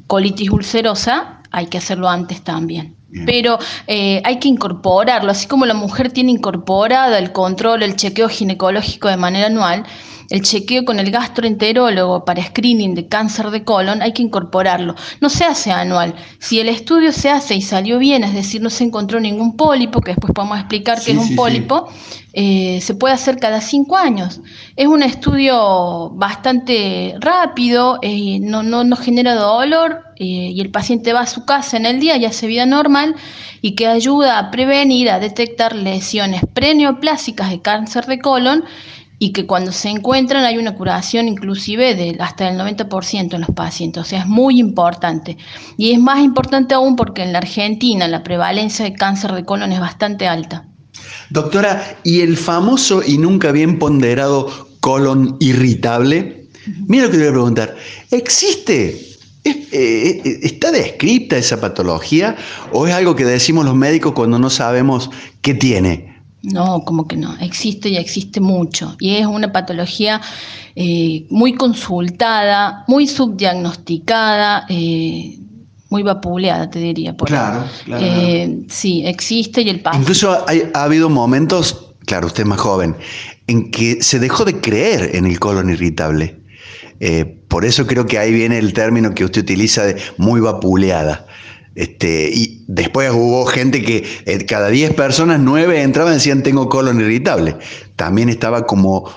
colitis ulcerosa, hay que hacerlo antes también. Pero eh, hay que incorporarlo, así como la mujer tiene incorporada el control, el chequeo ginecológico de manera anual, el chequeo con el gastroenterólogo para screening de cáncer de colon hay que incorporarlo. No se hace anual. Si el estudio se hace y salió bien, es decir, no se encontró ningún pólipo, que después podemos explicar qué es un pólipo, eh, se puede hacer cada cinco años. Es un estudio bastante rápido, eh, no, no, genera dolor eh, y el paciente va a su casa en el día y hace vida normal y que ayuda a prevenir, a detectar lesiones preneoplásicas de cáncer de colon y que cuando se encuentran hay una curación inclusive de hasta el 90% en los pacientes, o sea, es muy importante. Y es más importante aún porque en la Argentina la prevalencia de cáncer de colon es bastante alta. Doctora, ¿y el famoso y nunca bien ponderado colon irritable? Mira lo que te voy a preguntar. ¿Existe? Eh, eh, ¿Está descrita esa patología o es algo que decimos los médicos cuando no sabemos qué tiene? No, como que no, existe y existe mucho. Y es una patología eh, muy consultada, muy subdiagnosticada, muy vapuleada, te diría. Por claro, claro. Eh, sí, existe y el paso. Incluso ha habido momentos, claro, usted es más joven, en que se dejó de creer en el colon irritable. Eh, por eso creo que ahí viene el término que usted utiliza de muy vapuleada. Este, y después hubo gente que eh, cada 10 personas, 9 entraban y decían tengo colon irritable. También estaba como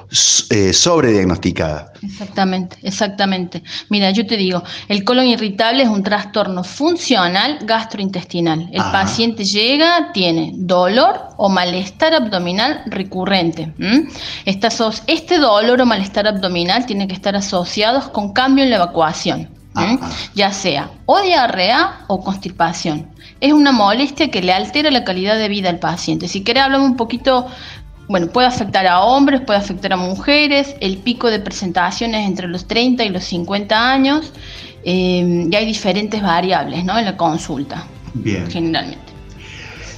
eh, sobrediagnosticada. Exactamente, exactamente. Mira, yo te digo, el colon irritable es un trastorno funcional gastrointestinal. El paciente llega, tiene dolor o malestar abdominal recurrente. este dolor o malestar abdominal tiene que estar asociados con cambio en la evacuación. ¿Eh? ya sea o diarrea o constipación. Es una molestia que le altera la calidad de vida al paciente. Si quiere hablar un poquito, bueno, puede afectar a hombres, puede afectar a mujeres, el pico de presentaciones entre los 30 y los 50 años, eh, y hay diferentes variables ¿no? en la consulta, Bien. generalmente.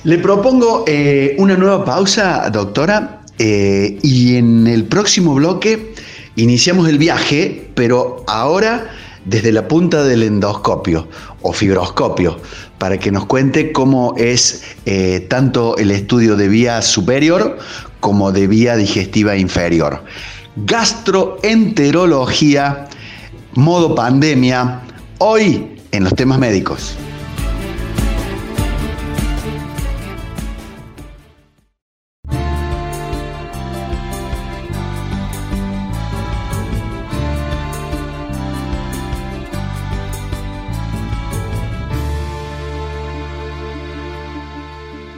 Le propongo eh, una nueva pausa, doctora, y en el próximo bloque iniciamos el viaje, pero ahora desde la punta del endoscopio o fibroscopio para que nos cuente cómo es eh, tanto el estudio de vía superior como de vía digestiva inferior. Gastroenterología, modo pandemia, hoy en los temas médicos.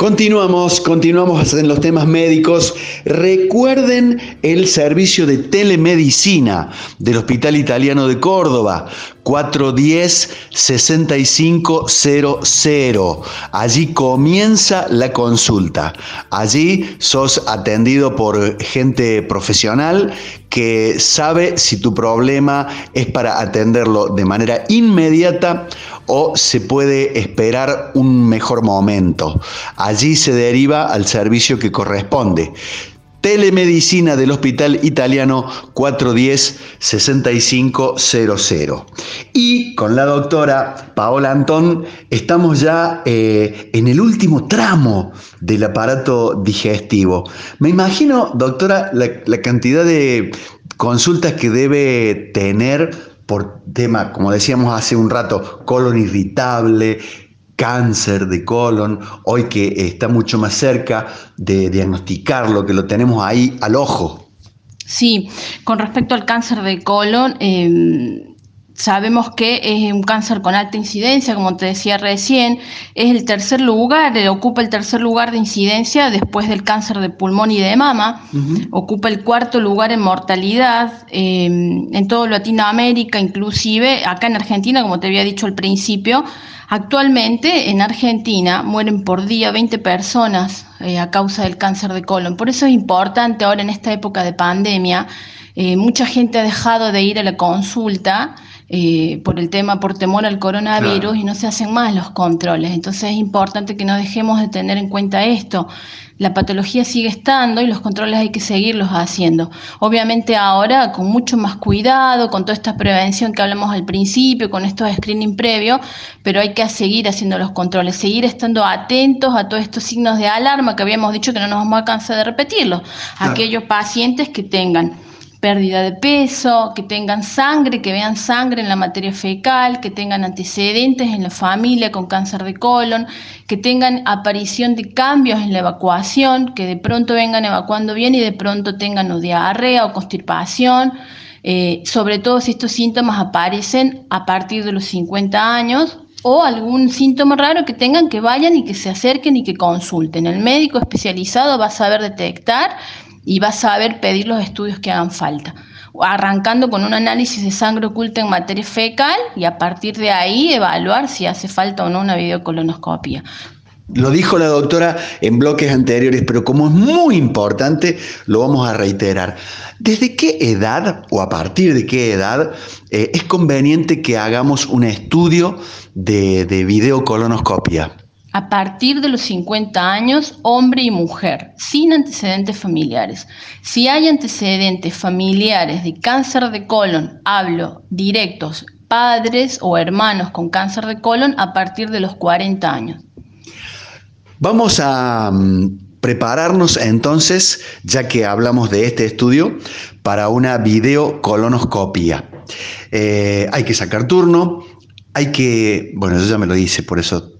Continuamos, continuamos en los temas médicos. Recuerden el servicio de telemedicina del Hospital Italiano de Córdoba, 410-6500. Allí comienza la consulta. Allí sos atendido por gente profesional que sabe si tu problema es para atenderlo de manera inmediata o se puede esperar un mejor momento. Allí se deriva al servicio que corresponde. Telemedicina del Hospital Italiano 410-6500. Y con la doctora Paola Antón estamos ya eh, en el último tramo del aparato digestivo. Me imagino, doctora, la cantidad de consultas que debe tener por tema, como decíamos hace un rato, colon irritable, cáncer de colon, hoy que está mucho más cerca de diagnosticarlo, que lo tenemos ahí al ojo. Sí, con respecto al cáncer de colon, em, Sabemos que es un cáncer con alta incidencia, como te decía recién, es el tercer lugar, eh, ocupa el tercer lugar de incidencia después del cáncer de pulmón y de mama, ocupa el cuarto lugar en mortalidad em, en toda Latinoamérica, inclusive acá en Argentina, como te había dicho al principio, actualmente en Argentina mueren por día 20 personas eh, a causa del cáncer de colon. Por eso es importante ahora en esta época de pandemia, eh, mucha gente ha dejado de ir a la consulta eh, por el tema, por temor al coronavirus y no se hacen más los controles. Entonces es importante que no dejemos de tener en cuenta esto. La patología sigue estando y los controles hay que seguirlos haciendo. Obviamente ahora con mucho más cuidado, con toda esta prevención que hablamos al principio, con estos screening previos, pero hay que seguir haciendo los controles, seguir estando atentos a todos estos signos de alarma que habíamos dicho que no nos vamos a cansar de repetirlos. Aquellos pacientes que tengan pérdida de peso, que tengan sangre, que vean sangre en la materia fecal, que tengan antecedentes en la familia con cáncer de colon, que tengan aparición de cambios en la evacuación, que de pronto vengan evacuando bien y de pronto tengan o diarrea o constipación, eh, sobre todo si estos síntomas aparecen a partir de los 50 años o algún síntoma raro que tengan que vayan y que se acerquen y que consulten. El médico especializado va a saber detectar y va a saber pedir los estudios que hagan falta, arrancando con un análisis de sangre oculta en materia fecal y a partir de ahí evaluar si hace falta o no una videocolonoscopia. Lo dijo la doctora en bloques anteriores, pero como es muy importante, lo vamos a reiterar. ¿Desde qué edad o a partir de qué edad eh, es conveniente que hagamos un estudio de, de videocolonoscopia? A partir de los 50 años, hombre y mujer, sin antecedentes familiares. Si hay antecedentes familiares de cáncer de colon, hablo directos, padres o hermanos con cáncer de colon a partir de los 40 años. Vamos a mm, prepararnos entonces, ya que hablamos de este estudio, para una videocolonoscopia. Eh, hay que sacar turno, hay que, bueno, eso ya me lo dice, por eso,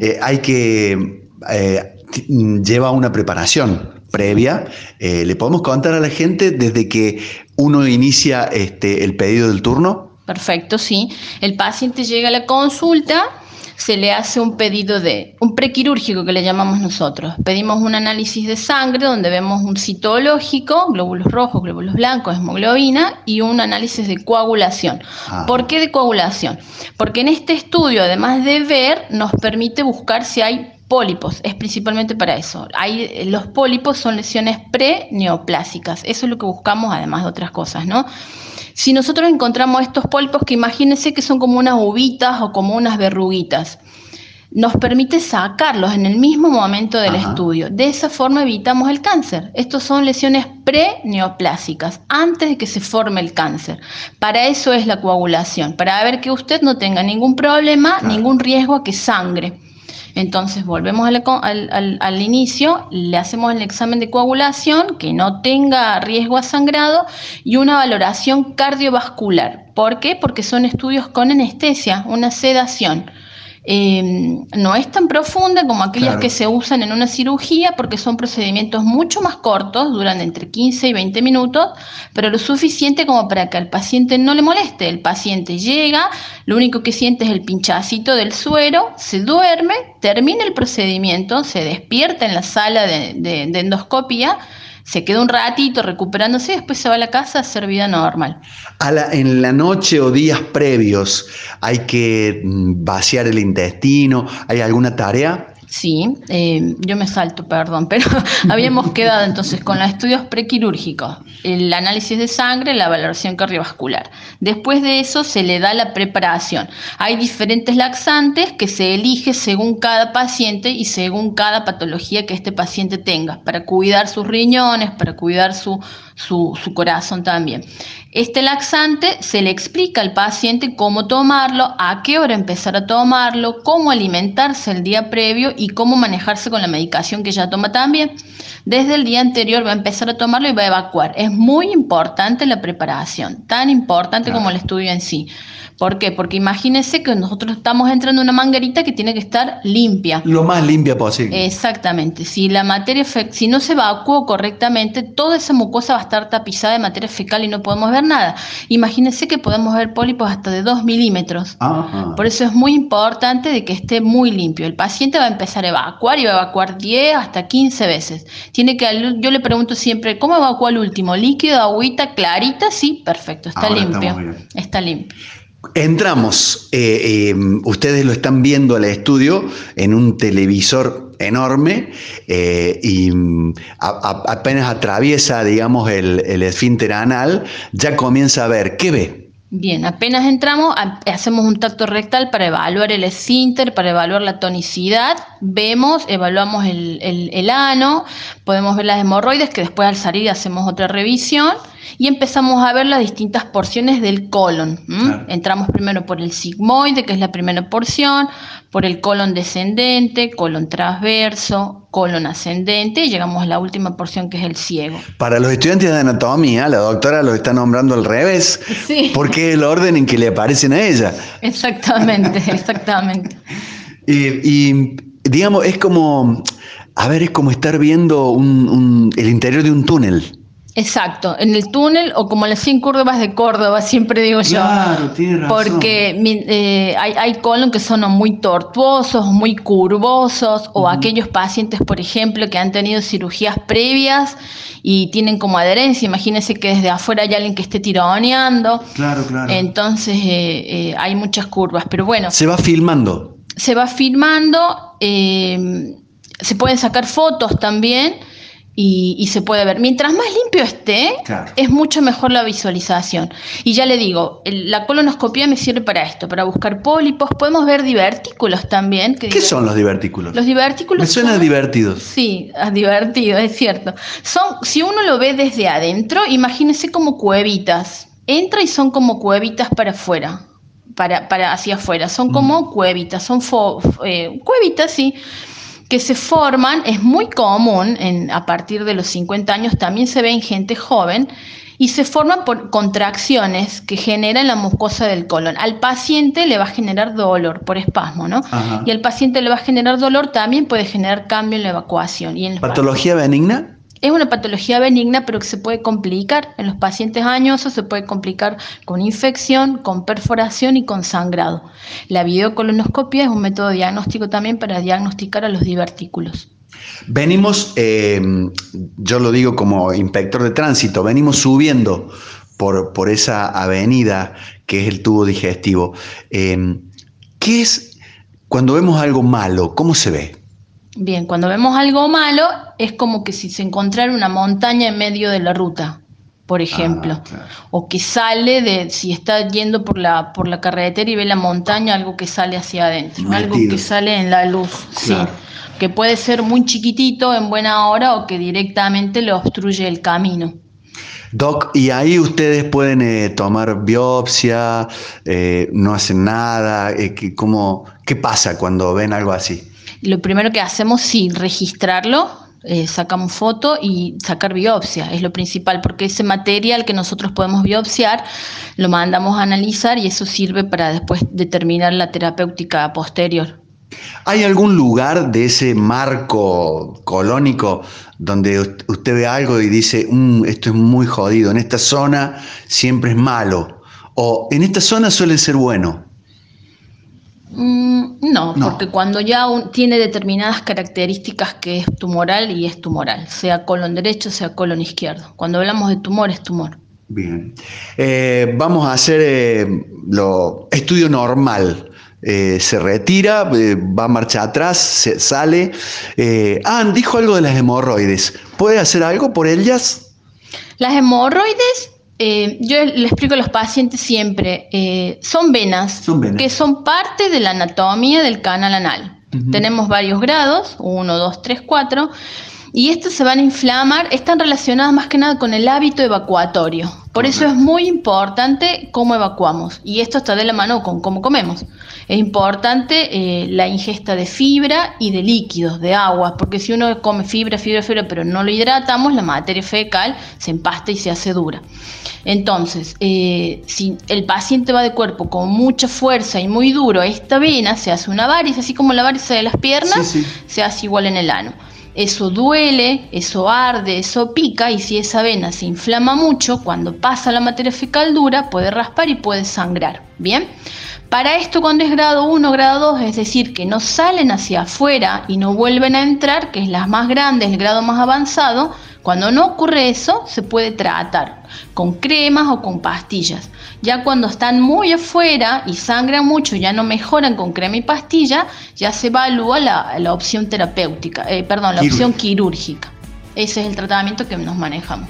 eh, hay que, eh, lleva una preparación previa. Eh, ¿Le podemos contar a la gente desde que uno inicia este, el pedido del turno? Perfecto, sí. El paciente llega a la consulta se le hace un pedido de un prequirúrgico que le llamamos nosotros. Pedimos un análisis de sangre donde vemos un citológico, glóbulos rojos, glóbulos blancos, hemoglobina y un análisis de coagulación. Ah. ¿Por qué de coagulación? Porque en este estudio, además de ver, nos permite buscar si hay pólipos, es principalmente para eso. Hay, los pólipos son lesiones pre-neoplásicas, eso es lo que buscamos además de otras cosas, ¿no? Si nosotros encontramos estos pólipos que imagínense que son como unas uvitas o como unas verruguitas, nos permite sacarlos en el mismo momento del estudio. De esa forma evitamos el cáncer. Estos son lesiones pre-neoplásicas, antes de que se forme el cáncer. Para eso es la coagulación, para ver que usted no tenga ningún problema, ningún riesgo a que sangre. Entonces volvemos al, inicio, le hacemos el examen de coagulación, que no tenga riesgo a sangrado, y una valoración cardiovascular. ¿Por qué? Porque son estudios con anestesia, una sedación. Em, no es tan profunda como aquellas que se usan en una cirugía porque son procedimientos mucho más cortos, duran entre 15 y 20 minutos, pero lo suficiente como para que al paciente no le moleste. El paciente llega, lo único que siente es el pinchacito del suero, se duerme, termina el procedimiento, se despierta en la sala de endoscopia se queda un ratito recuperándose después se va a la casa a hacer vida normal. en la noche o días previos hay que mm, vaciar el intestino, ¿hay alguna tarea? Sí, eh, yo me salto, perdón, pero habíamos quedado entonces con los estudios prequirúrgicos, el análisis de sangre, la valoración cardiovascular. Después de eso se le da la preparación. Hay diferentes laxantes que se elige según cada paciente y según cada patología que este paciente tenga, para cuidar sus riñones, para cuidar su, su, su corazón también. Este laxante se le explica al paciente cómo tomarlo, a qué hora empezar a tomarlo, cómo alimentarse el día previo y cómo manejarse con la medicación que ya toma también. Desde el día anterior va a empezar a tomarlo y va a evacuar. Es muy importante la preparación, tan importante como el estudio en sí. ¿Por qué? Porque imagínense que nosotros estamos entrando en una manguerita que tiene que estar limpia. Lo más limpia posible. Exactamente. Si la materia si no se evacuó correctamente, toda esa mucosa va a estar tapizada de materia fecal y no podemos ver nada. Imagínense que podemos ver pólipos hasta de 2 milímetros. Por eso es muy importante de que esté muy limpio. El paciente va a empezar a evacuar y va a evacuar 10 hasta 15 veces. Tiene que, yo le pregunto siempre, ¿cómo evacuó el último? ¿Líquido, agüita, clarita? Sí, perfecto, está limpio. Está limpio. Entramos, eh, eh, ustedes lo están viendo al estudio en un televisor enorme eh, y mm, apenas atraviesa, digamos, el, el esfínter anal, ya comienza a ver, ¿qué ve? Bien, apenas entramos, hacemos un tacto rectal para evaluar el esfínter, para evaluar la tonicidad. Vemos, evaluamos el, el, ano, podemos ver las hemorroides, que después al salir hacemos otra revisión y empezamos a ver las distintas porciones del colon. Entramos primero por el sigmoide, que es la primera porción, por el colon descendente, colon transverso, colon ascendente y llegamos a la última porción que es el ciego. Para los estudiantes de anatomía, la doctora lo está nombrando al revés, sí. porque es el orden en que le aparecen a ella. Exactamente, exactamente. y, digamos, es como, a ver, es como estar viendo el interior de un túnel. Exacto, en el túnel o como las 100 curvas de Córdoba, siempre digo yo. Claro, tienes razón. Porque eh, hay, hay colon que son muy tortuosos, muy curvosos, o aquellos pacientes, por ejemplo, que han tenido cirugías previas y tienen como adherencia. Imagínense que desde afuera hay alguien que esté tironeando. Claro, claro. Entonces eh, eh, hay muchas curvas, pero bueno. Se va filmando. Se va filmando, se pueden sacar fotos también y, se puede ver. Mientras más limpio esté, es mucho mejor la visualización. Y ya le digo, la colonoscopia me sirve para esto, para buscar pólipos. Podemos ver divertículos también. ¿Qué son los divertículos? Los divertículos. Me suena divertidos. Sí, divertido, es cierto. Son, si uno lo ve desde adentro, imagínese como cuevitas. Entra y son como cuevitas para afuera. Para, para hacia afuera. Son como mm. cuevitas, son eh, cuevitas, sí que se forman, es muy común en, a partir de los 50 años, también se ve en gente joven, y se forman por contracciones que generan la mucosa del colon. Al paciente le va a generar dolor por espasmo, ¿no? Y al paciente le va a generar dolor, también puede generar cambio en la evacuación. Y en ¿Patología benigna? Es una patología benigna, pero que se puede complicar en los pacientes añosos, se puede complicar con infección, con perforación y con sangrado. La videocolonoscopia es un método diagnóstico también para diagnosticar a los divertículos. Venimos, eh, yo lo digo como inspector de tránsito, venimos subiendo por, por esa avenida que es el tubo digestivo. Eh, ¿Qué es cuando vemos algo malo? ¿Cómo se ve? Bien, cuando vemos algo malo es como que si se encontrara una montaña en medio de la ruta, por ejemplo, ah, o que sale de, si está yendo por la, por la carretera y ve la montaña, algo que sale hacia adentro, algo que sale en la luz, sí, que puede ser muy chiquitito en buena hora o que directamente le obstruye el camino. Doc, y ahí ustedes pueden eh, tomar biopsia, eh, no hacen nada, eh, ¿qué pasa cuando ven algo así? Lo primero que hacemos, sí, registrarlo, eh, sacamos foto y sacar biopsia, es lo principal, porque ese material que nosotros podemos biopsiar lo mandamos a analizar y eso sirve para después determinar la terapéutica posterior. ¿Hay algún lugar de ese marco colónico donde usted ve algo y dice, mm, esto es muy jodido, en esta zona siempre es malo, o en esta zona suele ser bueno? Mm, no, porque cuando ya tiene determinadas características que es tumoral y es tumoral, sea colon derecho, sea colon izquierdo. Cuando hablamos de tumor, es tumor. Bien. Eh, vamos a hacer eh, lo estudio normal. Eh, se retira, va a marcha atrás, se sale. ah, dijo algo de las hemorroides. ¿Puede hacer algo por ellas? Las hemorroides eh, yo le explico a los pacientes siempre, eh, son, venas que son parte de la anatomía del canal anal. Tenemos varios grados, 1, 2, 3, 4, y estas se van a inflamar, están relacionadas más que nada con el hábito evacuatorio. Por eso es muy importante cómo evacuamos. Y esto está de la mano con cómo comemos. Es importante eh, la ingesta de fibra y de líquidos, de agua, porque si uno come fibra, fibra, fibra, pero no lo hidratamos, la materia fecal se empasta y se hace dura. Entonces, eh, si el paciente va de cuerpo con mucha fuerza y muy duro, esta vena se hace una varice, así como la varice de las piernas, se hace igual en el ano eso duele, eso arde, eso pica y si esa vena se inflama mucho, cuando pasa la materia fecal dura puede raspar y puede sangrar. Bien, para esto cuando es grado 1, grado 2, es decir, que no salen hacia afuera y no vuelven a entrar, que es las más grandes, el grado más avanzado, cuando no ocurre eso, se puede tratar con cremas o con pastillas. Ya cuando están muy afuera y sangran mucho, ya no mejoran con crema y pastilla, ya se evalúa la, opción terapéutica, eh, perdón, la opción quirúrgica. Ese es el tratamiento que nos manejamos.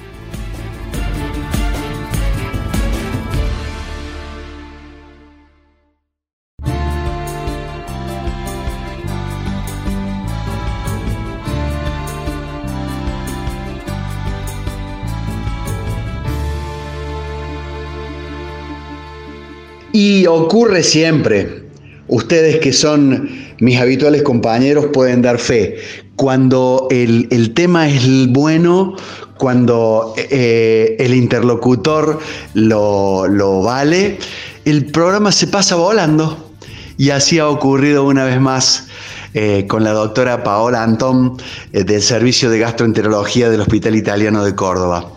Y ocurre siempre, ustedes que son mis habituales compañeros pueden dar fe, cuando el, tema es bueno, cuando eh, el interlocutor lo, lo vale, el programa se pasa volando. Y así ha ocurrido una vez más eh, con la doctora Paola Antón eh, del Servicio de Gastroenterología del Hospital Italiano de Córdoba.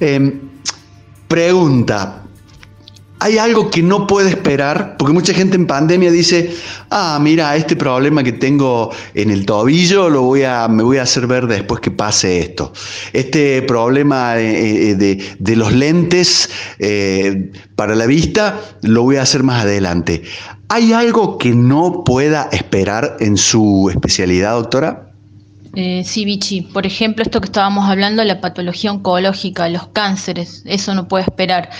Em, pregunta, hay algo que no puede esperar, porque mucha gente en pandemia dice, ah, mira, este problema que tengo en el tobillo lo voy a, me voy a hacer ver después que pase esto. Este problema eh, de, los lentes para la vista lo voy a hacer más adelante. ¿Hay algo que no pueda esperar en su especialidad, doctora? Eh, sí, Vichy. Por ejemplo, esto que estábamos hablando, la patología oncológica, los cánceres, eso no puede esperar.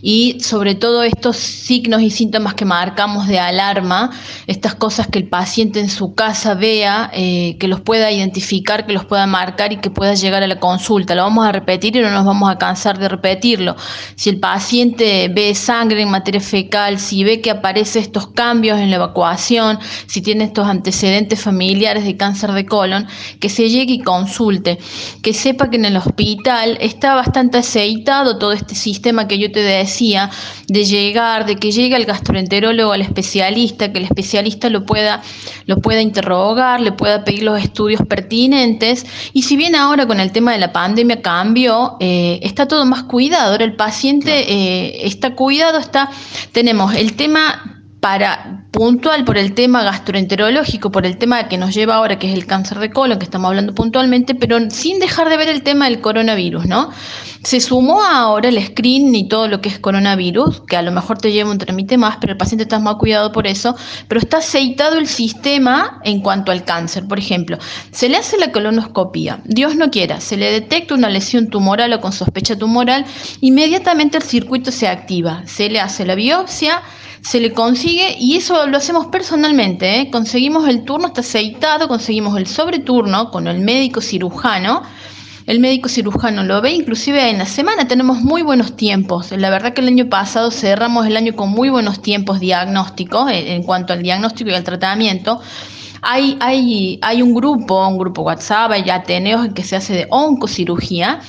Y sobre todo estos signos y síntomas que marcamos de alarma, estas cosas que el paciente en su casa vea, eh, que los pueda identificar, que los pueda marcar y que pueda llegar a la consulta. Lo vamos a repetir y no nos vamos a cansar de repetirlo. Si el paciente ve sangre en materia fecal, si ve que aparecen estos cambios en la evacuación, si tiene estos antecedentes familiares de cáncer de colon, que se llegue y consulte, que sepa que en el hospital está bastante aceitado todo este sistema que yo te decía, de llegar, de que llegue el gastroenterólogo, al especialista, que el especialista lo pueda, lo pueda interrogar, le pueda pedir los estudios pertinentes. Y si bien ahora con el tema de la pandemia cambió, eh, está todo más cuidado. Ahora el paciente eh, está cuidado, está, tenemos el tema para puntual por el tema gastroenterológico, por el tema que nos lleva ahora, que es el cáncer de colon, que estamos hablando puntualmente, pero sin dejar de ver el tema del coronavirus, ¿no? Se sumó ahora el screen y todo lo que es coronavirus, que a lo mejor te lleva un trámite más, pero el paciente está más cuidado por eso, pero está aceitado el sistema en cuanto al cáncer. Por ejemplo, se le hace la colonoscopia, Dios no quiera, se le detecta una lesión tumoral o con sospecha tumoral, inmediatamente el circuito se activa, se le hace la biopsia, se le consigue, y eso lo hacemos personalmente, ¿eh? conseguimos el turno, está aceitado, conseguimos el sobreturno con el médico cirujano, el médico cirujano lo ve, inclusive en la semana tenemos muy buenos tiempos. La verdad que el año pasado cerramos el año con muy buenos tiempos diagnósticos en, cuanto al diagnóstico y al tratamiento. Hay, hay, hay un grupo, un grupo WhatsApp, hay Ateneos que se hace de oncocirugía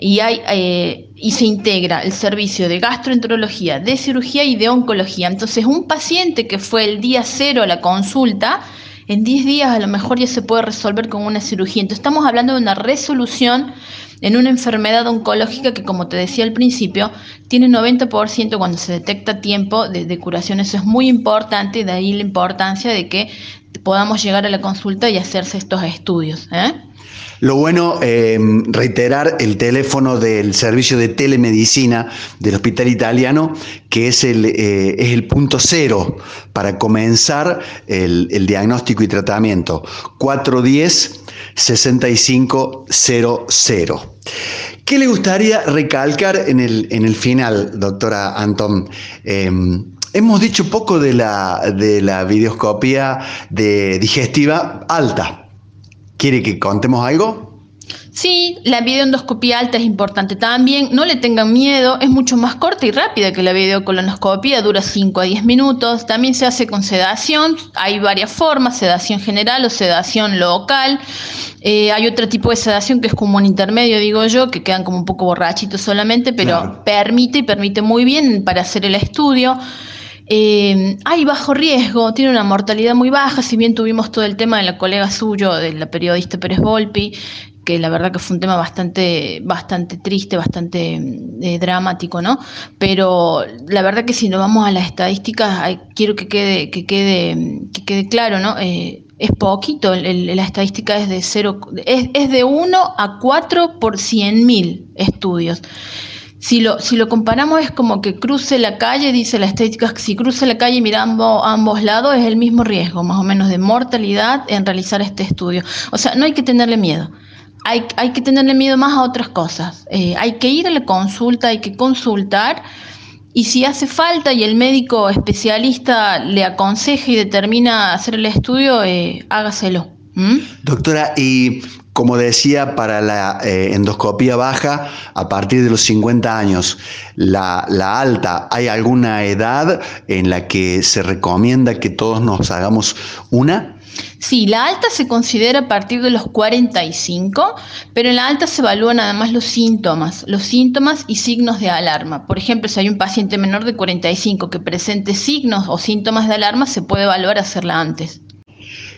y, hay, eh, y se integra el servicio de gastroenterología, de cirugía y de oncología. Entonces, un paciente que fue el día cero a la consulta, en 10 días a lo mejor ya se puede resolver con una cirugía. Entonces, estamos hablando de una resolución en una enfermedad oncológica que, como te decía al principio, tiene 90% cuando se detecta tiempo de, de, curación. Eso es muy importante, de ahí la importancia de que podamos llegar a la consulta y hacerse estos estudios. ¿eh? Lo bueno, eh, reiterar el teléfono del servicio de telemedicina del Hospital Italiano, que es el, eh, es el punto cero para comenzar el, diagnóstico y tratamiento. 410-6500. ¿Qué le gustaría recalcar en el, en el final, doctora Antón? Em, hemos dicho poco de la, de la videoscopía de digestiva alta. ¿Quiere que contemos algo? Sí, la videoendoscopía alta es importante también. No le tengan miedo, es mucho más corta y rápida que la videocolonoscopia, dura 5 a 10 minutos. También se hace con sedación, hay varias formas, sedación general o sedación local. Eh, hay otro tipo de sedación que es como un intermedio, digo yo, que quedan como un poco borrachitos solamente, pero permite y permite muy bien para hacer el estudio. Eh, hay bajo riesgo, tiene una mortalidad muy baja, si bien tuvimos todo el tema de la colega suyo, de la periodista Pérez Volpi, que la verdad que fue un tema bastante, bastante triste, bastante eh, dramático, ¿no? Pero la verdad que si nos vamos a las estadísticas, quiero que quede, que quede, que quede claro, ¿no? Eh, es poquito, la estadística es de cero, es, de 1 a 4 por 100 mil estudios. Si lo, si lo comparamos es como que cruce la calle, dice la estética, si cruce la calle mirando a ambos lados es el mismo riesgo, más o menos, de mortalidad en realizar este estudio. O sea, no hay que tenerle miedo. Hay, hay que tenerle miedo más a otras cosas. Eh, hay que ir a la consulta, hay que consultar y si hace falta y el médico especialista le aconseja y determina hacer el estudio, eh, hágaselo. Doctora, y como decía, para la eh, endoscopía baja a partir de los 50 años. La, alta, ¿hay alguna edad en la que se recomienda que todos nos hagamos una? Sí, la alta se considera a partir de los 45, pero en la alta se evalúan además los síntomas, los síntomas y signos de alarma. Por ejemplo, si hay un paciente menor de 45 que presente signos o síntomas de alarma, se puede evaluar hacerla antes.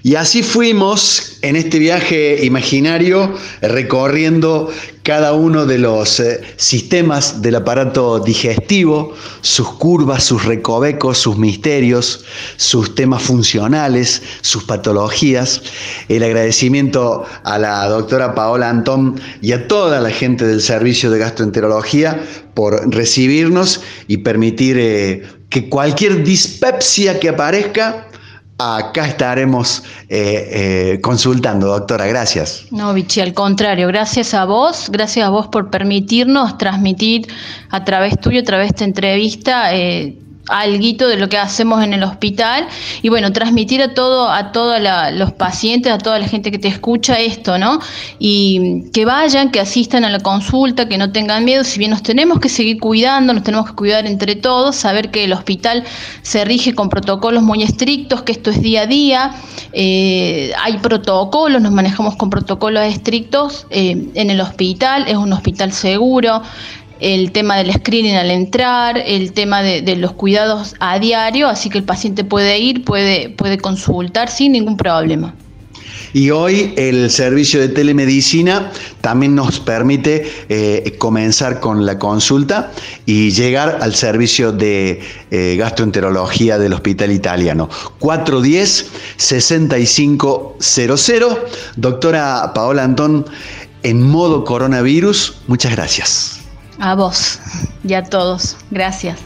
Y así fuimos en este viaje imaginario recorriendo cada uno de los eh, sistemas del aparato digestivo, sus curvas, sus recovecos, sus misterios, sus temas funcionales, sus patologías. El agradecimiento a la doctora Paola Antón y a toda la gente del servicio de gastroenterología por recibirnos y permitir eh, que cualquier dispepsia que aparezca acá estaremos eh, eh, consultando, doctora. Gracias. No, Vichy, al contrario, gracias a vos, gracias a vos por permitirnos transmitir a través tuyo, a través de esta entrevista, eh, algo de lo que hacemos en el hospital y bueno, transmitir a todo, a todos los pacientes, a toda la gente que te escucha esto, ¿no? Y que vayan, que asistan a la consulta, que no tengan miedo, si bien nos tenemos que seguir cuidando, nos tenemos que cuidar entre todos, saber que el hospital se rige con protocolos muy estrictos, que esto es día a día, eh, hay protocolos, nos manejamos con protocolos estrictos eh, en el hospital, es un hospital seguro, el tema del screening al entrar, el tema de, los cuidados a diario, así que el paciente puede ir, puede, puede consultar sin ningún problema. Y hoy el servicio de telemedicina también nos permite eh, comenzar con la consulta y llegar al servicio de eh, gastroenterología del Hospital Italiano. 410-6500. Doctora Paola Antón, en modo coronavirus, muchas gracias. A vos y a todos. Gracias.